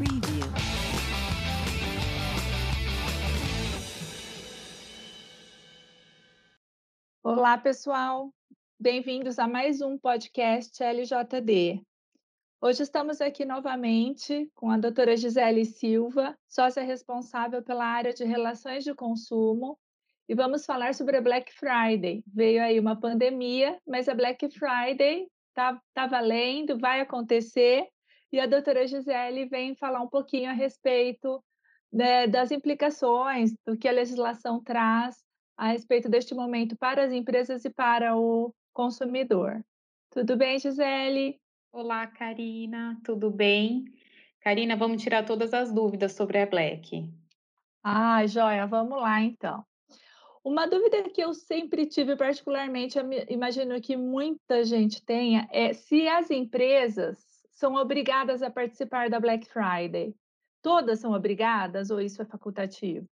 Preview. Olá, pessoal. Bem-vindos a mais um podcast LJD. Hoje estamos aqui novamente com a doutora Gisele Silva, sócia responsável pela área de relações de consumo, e vamos falar sobre a Black Friday. Veio aí uma pandemia, mas a Black Friday está tá valendo, vai acontecer, e a doutora Gisele vem falar um pouquinho a respeito né, das implicações do que a legislação traz a respeito deste momento para as empresas e para o consumidor. Tudo bem, Gisele? Olá, Karina, tudo bem? Karina, vamos tirar todas as dúvidas sobre a Black. Ah, joia, vamos lá então. Uma dúvida que eu sempre tive, particularmente, imagino que muita gente tenha, é se as empresas são obrigadas a participar da Black Friday. Todas são obrigadas ou isso é facultativo?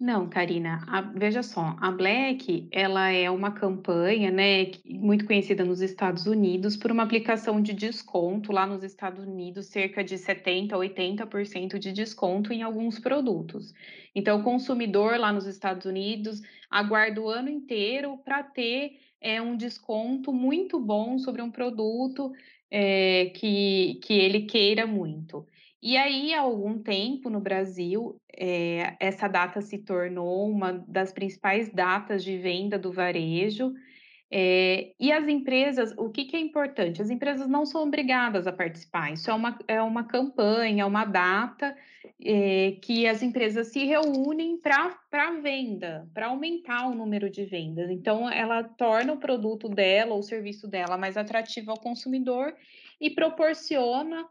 Não, Karina, a- veja só, a Black, ela é uma campanha, né, muito conhecida nos Estados Unidos por uma aplicação de desconto lá nos Estados Unidos, cerca de 70 a 80% de desconto em alguns produtos. Então, o consumidor lá nos Estados Unidos aguarda o ano inteiro para ter é, um desconto muito bom sobre um produto é, que, que ele queira muito. E aí, há algum tempo no Brasil, é, essa data se tornou uma das principais datas de venda do varejo. É, e as empresas, o que, que, é importante? As empresas não são obrigadas a participar, isso é uma, é uma campanha, uma data é, que as empresas se reúnem para venda, para aumentar o número de vendas. Então, ela torna o produto dela ou o serviço dela mais atrativo ao consumidor e proporciona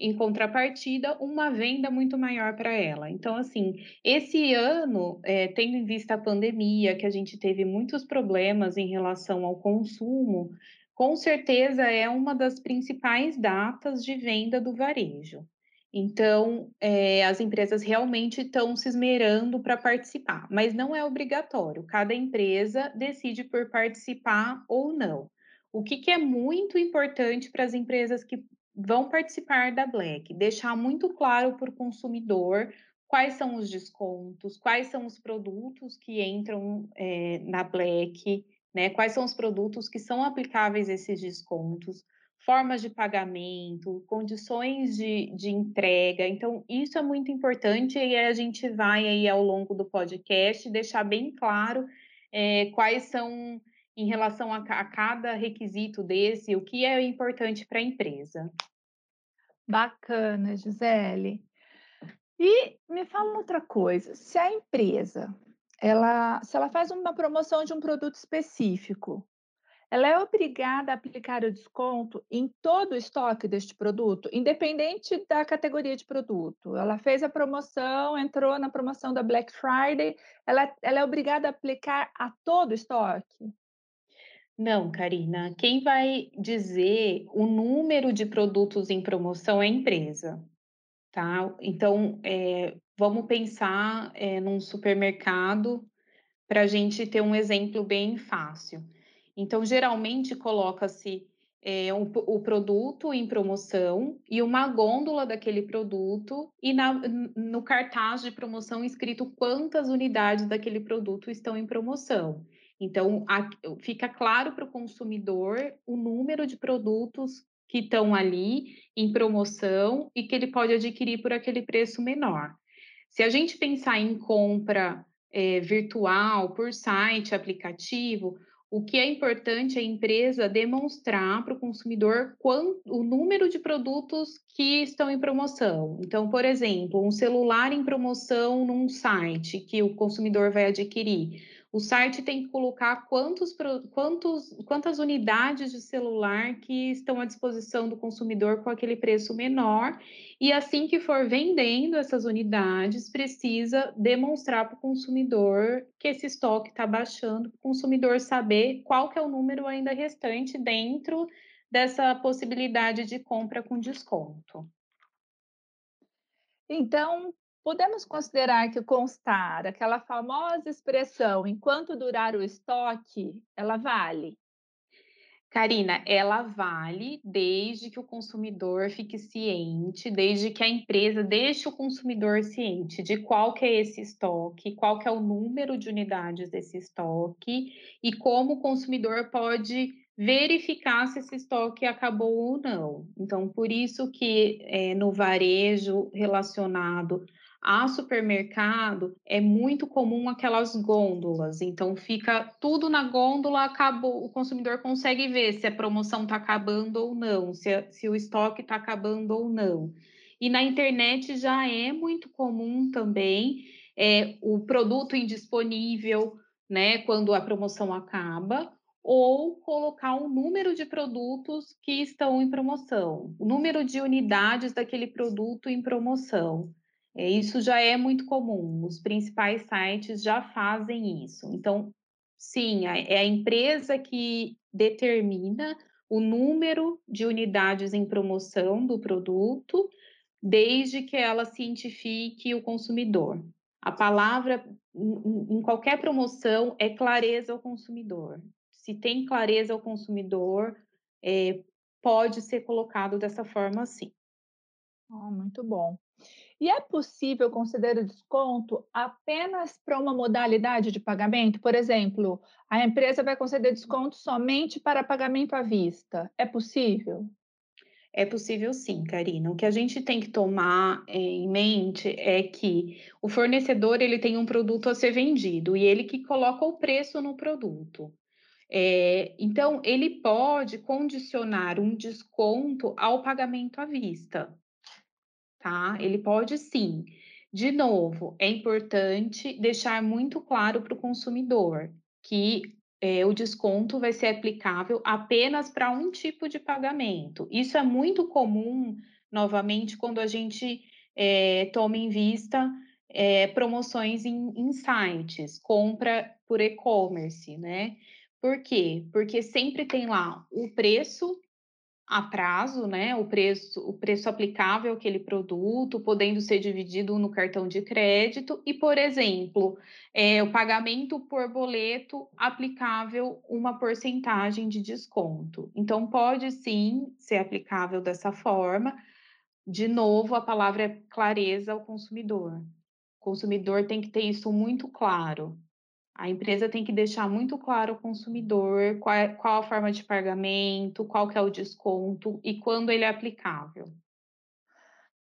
em contrapartida, uma venda muito maior para ela. Então, assim, esse ano, é, tendo em vista a pandemia, que a gente teve muitos problemas em relação ao consumo, com certeza é uma das principais datas de venda do varejo. Então, é, as empresas realmente estão se esmerando para participar, mas não é obrigatório. Cada empresa decide por participar ou não. O que, que é muito importante para as empresas que vão participar da Black, deixar muito claro para o consumidor quais são os descontos, quais são os produtos que entram é, na Black, né? Quais são os produtos que são aplicáveis a esses descontos, formas de pagamento, condições de, de entrega. Então, isso é muito importante e a gente vai aí ao longo do podcast deixar bem claro é, quais são em relação a, a cada requisito desse, o que é importante para a empresa. Bacana, Gisele. E me fala outra coisa, se a empresa, ela, se ela faz uma promoção de um produto específico, ela é obrigada a aplicar o desconto em todo o estoque deste produto, independente da categoria de produto. Ela fez a promoção, entrou na promoção da Black Friday, ela, ela é obrigada a aplicar a todo o estoque? Não, Karina, quem vai dizer o número de produtos em promoção é a empresa, tá? Então, é, vamos pensar é, num supermercado para a gente ter um exemplo bem fácil. Então, geralmente coloca-se é, um, o produto em promoção e uma gôndola daquele produto e na, no cartaz de promoção escrito quantas unidades daquele produto estão em promoção. Então, fica claro para o consumidor o número de produtos que estão ali em promoção e que ele pode adquirir por aquele preço menor. Se a gente pensar em compra é, virtual, por site, aplicativo, o que é importante é a empresa demonstrar para o consumidor quanto, o número de produtos que estão em promoção. Então, por exemplo, um celular em promoção num site que o consumidor vai adquirir o site tem que colocar quantos, quantos, quantas unidades de celular que estão à disposição do consumidor com aquele preço menor, e assim que for vendendo essas unidades, precisa demonstrar para o consumidor que esse estoque está baixando, para o consumidor saber qual que é o número ainda restante dentro dessa possibilidade de compra com desconto. Então, Podemos considerar que constar, aquela famosa expressão, enquanto durar o estoque, ela vale? Karina, ela vale desde que o consumidor fique ciente, desde que a empresa deixe o consumidor ciente de qual que é esse estoque, qual que é o número de unidades desse estoque e como o consumidor pode verificar se esse estoque acabou ou não. Então, por isso que é, no varejo relacionado a supermercado é muito comum aquelas gôndolas, então fica tudo na gôndola, acabou, o consumidor consegue ver se a promoção está acabando ou não, se, se o estoque está acabando ou não. E na internet já é muito comum também é, o produto indisponível, né, quando a promoção acaba, ou colocar um número de produtos que estão em promoção, o número de unidades daquele produto em promoção. É, isso já é muito comum, os principais sites já fazem isso. Então, sim, é a empresa que determina o número de unidades em promoção do produto, desde que ela cientifique o consumidor. A palavra em qualquer promoção é clareza ao consumidor. Se tem clareza ao consumidor, é, pode ser colocado dessa forma, sim. Oh, muito bom. E é possível conceder desconto apenas para uma modalidade de pagamento? Por exemplo, a empresa vai conceder desconto somente para pagamento à vista. É possível? É possível sim, Karina. O que a gente tem que tomar é, em mente é que o fornecedor ele tem um produto a ser vendido e ele que coloca o preço no produto. É, então, ele pode condicionar um desconto ao pagamento à vista tá? Ele pode sim. De novo, é importante deixar muito claro para o consumidor que é, o desconto vai ser aplicável apenas para um tipo de pagamento. Isso é muito comum, novamente, quando a gente é, toma em vista é, promoções em, em sites, compra por e-commerce, né? Por quê? Porque sempre tem lá o preço a prazo, né? O preço, o preço aplicável àquele produto, podendo ser dividido no cartão de crédito, e, por exemplo, é, o pagamento por boleto aplicável uma porcentagem de desconto. Então, pode sim ser aplicável dessa forma. De novo, a palavra é clareza ao consumidor. O consumidor tem que ter isso muito claro. A empresa tem que deixar muito claro ao consumidor qual, é, qual a forma de pagamento, qual que é o desconto e quando ele é aplicável.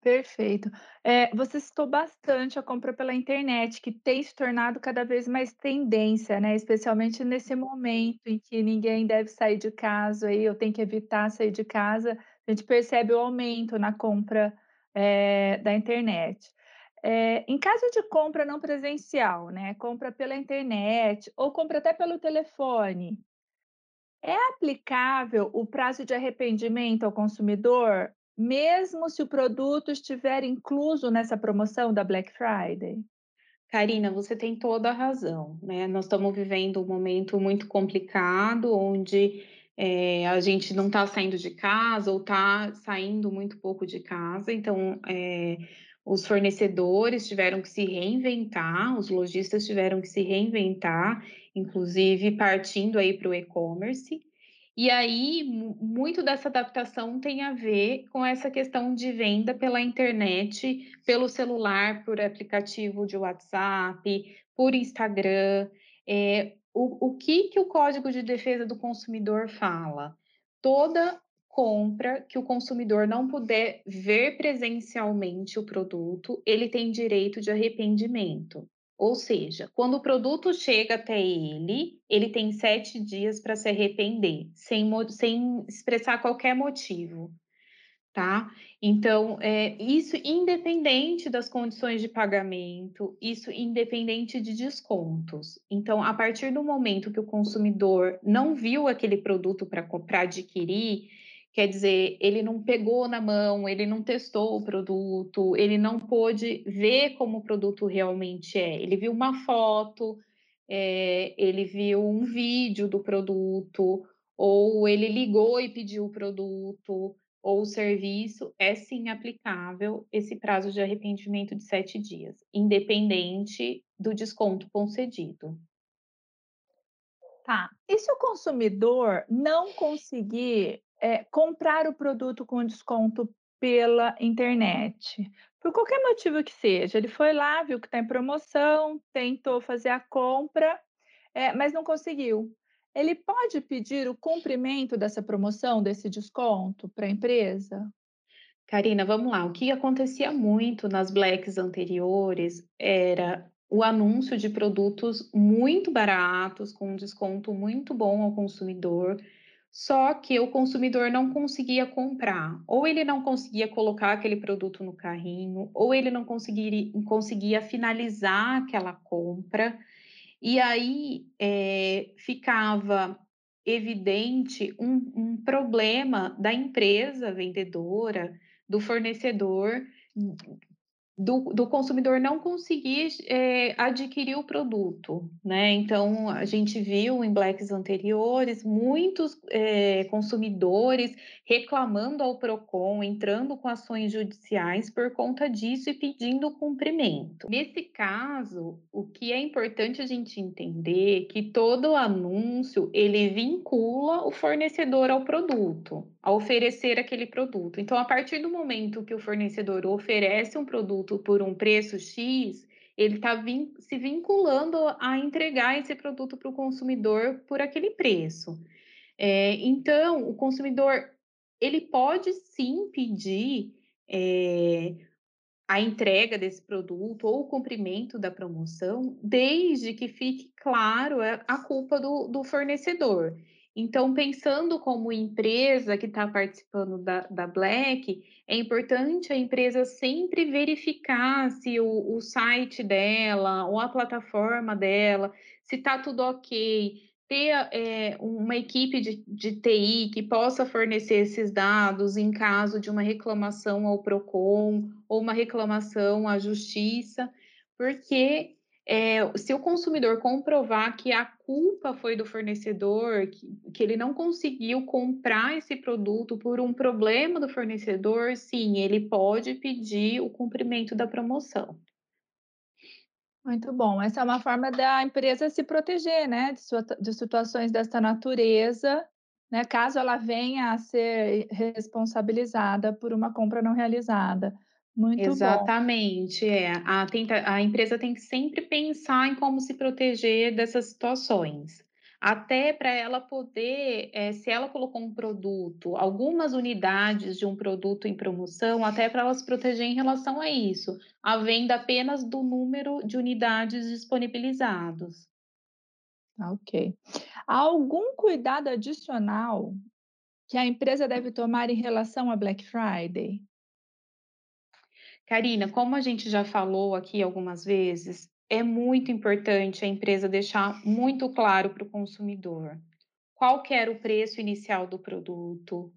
Perfeito. É, você citou bastante a compra pela internet, que tem se tornado cada vez mais tendência, né? Especialmente nesse momento em que ninguém deve sair de casa, aí eu tenho que evitar sair de casa, a gente percebe o aumento na compra é, da internet. É, em caso de compra não presencial, né, compra pela internet ou compra até pelo telefone, é aplicável o prazo de arrependimento ao consumidor, mesmo se o produto estiver incluso nessa promoção da Black Friday? Karina, você tem toda a razão, né? Nós estamos vivendo um momento muito complicado, onde é, a gente não está saindo de casa ou está saindo muito pouco de casa, então é, os fornecedores tiveram que se reinventar, os lojistas tiveram que se reinventar, inclusive partindo aí para o e-commerce. E aí, muito dessa adaptação tem a ver com essa questão de venda pela internet, pelo celular, por aplicativo de WhatsApp, por Instagram. É, o, o que, que o Código de Defesa do Consumidor fala? Toda compra que o consumidor não puder ver presencialmente o produto, ele tem direito de arrependimento. Ou seja, quando o produto chega até ele, ele tem sete dias para se arrepender, sem, sem expressar qualquer motivo tá? Então, é, isso independente das condições de pagamento, isso independente de descontos. Então, a partir do momento que o consumidor não viu aquele produto para adquirir, quer dizer, ele não pegou na mão, ele não testou o produto, ele não pôde ver como o produto realmente é. Ele viu uma foto, é, ele viu um vídeo do produto, ou ele ligou e pediu o produto ou serviço, é sim aplicável esse prazo de arrependimento de sete dias, independente do desconto concedido. Tá. E se o consumidor não conseguir, eh, comprar o produto com desconto pela internet? Por qualquer motivo que seja, ele foi lá, viu que está em promoção, tentou fazer a compra, eh, mas não conseguiu. Ele pode pedir o cumprimento dessa promoção, desse desconto para a empresa? Karina, vamos lá. O que acontecia muito nas Blacks anteriores era o anúncio de produtos muito baratos, com um desconto muito bom ao consumidor, só que o consumidor não conseguia comprar. Ou ele não conseguia colocar aquele produto no carrinho, ou ele não conseguiria, conseguia finalizar aquela compra. E aí eh, ficava evidente um, um problema da empresa vendedora do fornecedor, do, do consumidor não conseguir é, adquirir o produto, né? Então a gente viu em blacks anteriores muitos é, consumidores reclamando ao Procon, entrando com ações judiciais por conta disso e pedindo cumprimento. Nesse caso, o que é importante a gente entender é que todo anúncio ele vincula o fornecedor ao produto, a oferecer aquele produto. Então, a partir do momento que o fornecedor oferece um produto produto por um preço X, ele está vin se vinculando a entregar esse produto para o consumidor por aquele preço. É, então, o consumidor ele pode sim pedir é, a entrega desse produto ou o cumprimento da promoção, desde que fique claro a culpa do, do fornecedor. Então, pensando como empresa que está participando da, da Black, é importante a empresa sempre verificar se o, o site dela ou a plataforma dela, se está tudo ok, ter é, uma equipe de, de TI que possa fornecer esses dados em caso de uma reclamação ao PROCON ou uma reclamação à Justiça, porque é, se o consumidor comprovar que a culpa foi do fornecedor, que, que, ele não conseguiu comprar esse produto por um problema do fornecedor, sim, ele pode pedir o cumprimento da promoção. Muito bom. Essa é uma forma da empresa se proteger, né, de, sua, de situações dessa natureza, né, caso ela venha a ser responsabilizada por uma compra não realizada. Muito Exatamente, bom. é. A, tenta, a empresa tem que sempre pensar em como se proteger dessas situações. Até para ela poder, é, se ela colocou um produto, algumas unidades de um produto em promoção, até para ela se proteger em relação a isso, a venda apenas do número de unidades disponibilizados. Ok. Há algum cuidado adicional que a empresa deve tomar em relação a Black Friday? Karina, como a gente já falou aqui algumas vezes, é muito importante a empresa deixar muito claro para o consumidor qual que era o preço inicial do produto,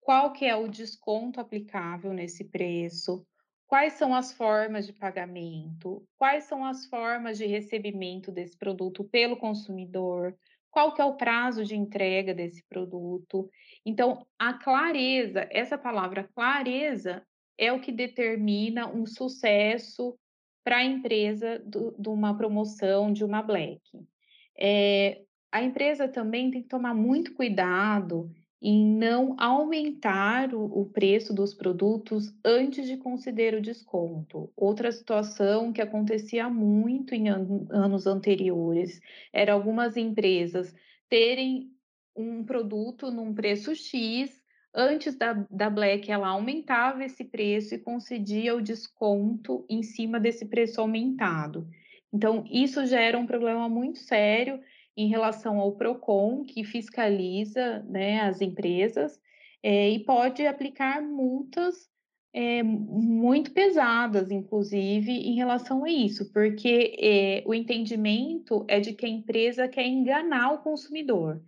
qual que é o desconto aplicável nesse preço, quais são as formas de pagamento, quais são as formas de recebimento desse produto pelo consumidor, qual que é o prazo de entrega desse produto. Então, a clareza, essa palavra clareza é o que determina um sucesso para a empresa de uma promoção, de uma Black. É, a empresa também tem que tomar muito cuidado em não aumentar o, o, preço dos produtos antes de conceder o desconto. Outra situação que acontecia muito em an anos anteriores era algumas empresas terem um produto num preço X Antes da, da Black, ela aumentava esse preço e concedia o desconto em cima desse preço aumentado. Então, isso gera um problema muito sério em relação ao PROCON, que fiscaliza né, as empresas é, e pode aplicar multas é, muito pesadas, inclusive, em relação a isso, porque é, o entendimento é de que a empresa quer enganar o consumidor.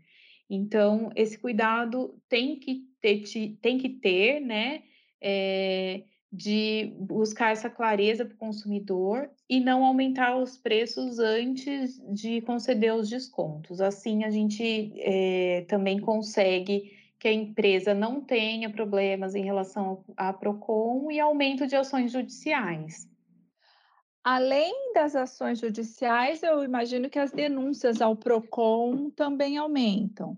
Então, esse cuidado tem que ter, tem que ter né? É, de buscar essa clareza para o consumidor e não aumentar os preços antes de conceder os descontos. Assim, a gente é, também consegue que a empresa não tenha problemas em relação à PROCON e aumento de ações judiciais. Além das ações judiciais, eu imagino que as denúncias ao PROCON também aumentam.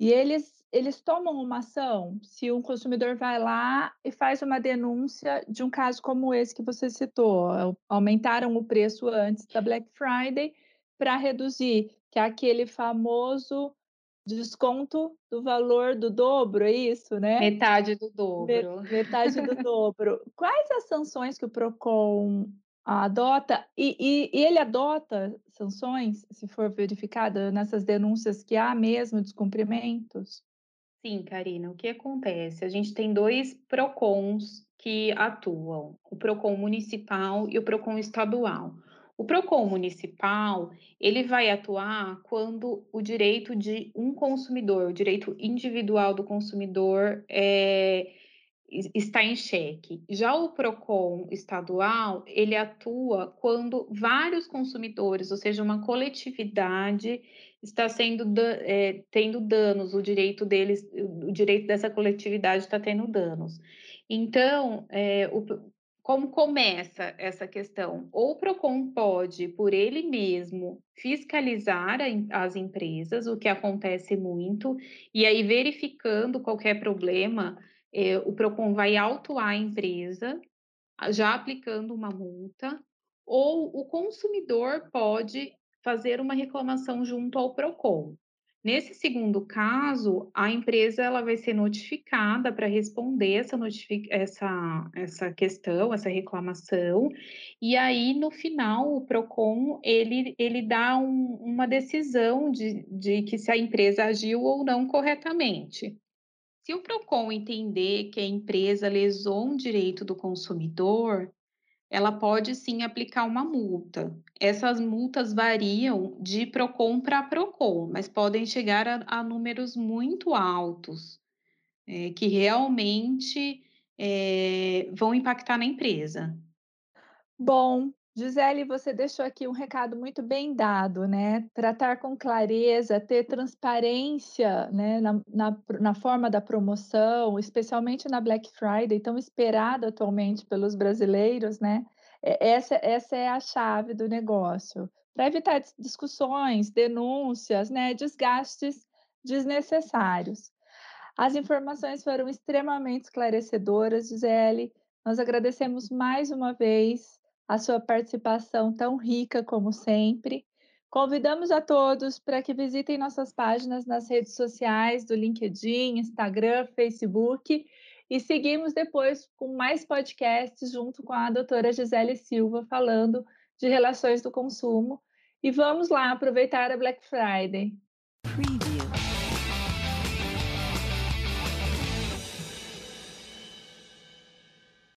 E eles eles tomam uma ação se um consumidor vai lá e faz uma denúncia de um caso como esse que você citou, aumentaram o preço antes da Black Friday para reduzir, que é aquele famoso desconto do valor do dobro, é isso, né? Metade do dobro. Metade do dobro. Quais as sanções que o PROCON adota e e e ele adota sanções, se for verificada nessas denúncias que há mesmo descumprimentos? Sim, Karina, o que acontece? A gente tem 2 PROCONs que atuam, o PROCON municipal e o PROCON estadual. O PROCON municipal, ele vai atuar quando o direito de um consumidor, o direito individual do consumidor, eh, está em xeque. Já o PROCON estadual, ele atua quando vários consumidores, ou seja, uma coletividade está sendo é, tendo danos, o direito deles, o direito dessa coletividade está tendo danos. Então, é, o, como começa essa questão? Ou o PROCON pode, por ele mesmo, fiscalizar as empresas, o que acontece muito, e aí verificando qualquer problema, é, o PROCON vai autuar a empresa, já aplicando uma multa, ou o consumidor pode fazer uma reclamação junto ao PROCON. Nesse segundo caso, a empresa ela vai ser notificada para responder essa, essa, essa questão, essa reclamação, e aí no final o PROCON ele, ele dá um, uma decisão de, de que se a empresa agiu ou não corretamente. Se o PROCON entender que a empresa lesou um direito do consumidor, ela pode sim aplicar uma multa. Essas multas variam de PROCON para PROCON, mas podem chegar a, a números muito altos, é, que realmente é, vão impactar na empresa. Bom, Gisele, você deixou aqui um recado muito bem dado, né? Tratar com clareza, ter transparência né? na, na, na, forma da promoção, especialmente na Black Friday, tão esperada atualmente pelos brasileiros, né? Essa, essa é a chave do negócio. Para evitar discussões, denúncias, né? desgastes desnecessários. As informações foram extremamente esclarecedoras, Gisele. Nós agradecemos mais uma vez a sua participação tão rica como sempre. Convidamos a todos para que visitem nossas páginas nas redes sociais do LinkedIn, Instagram, Facebook e seguimos depois com mais podcasts junto com a doutora Gisele Silva falando de relações do consumo. E vamos lá aproveitar a Black Friday. Preview.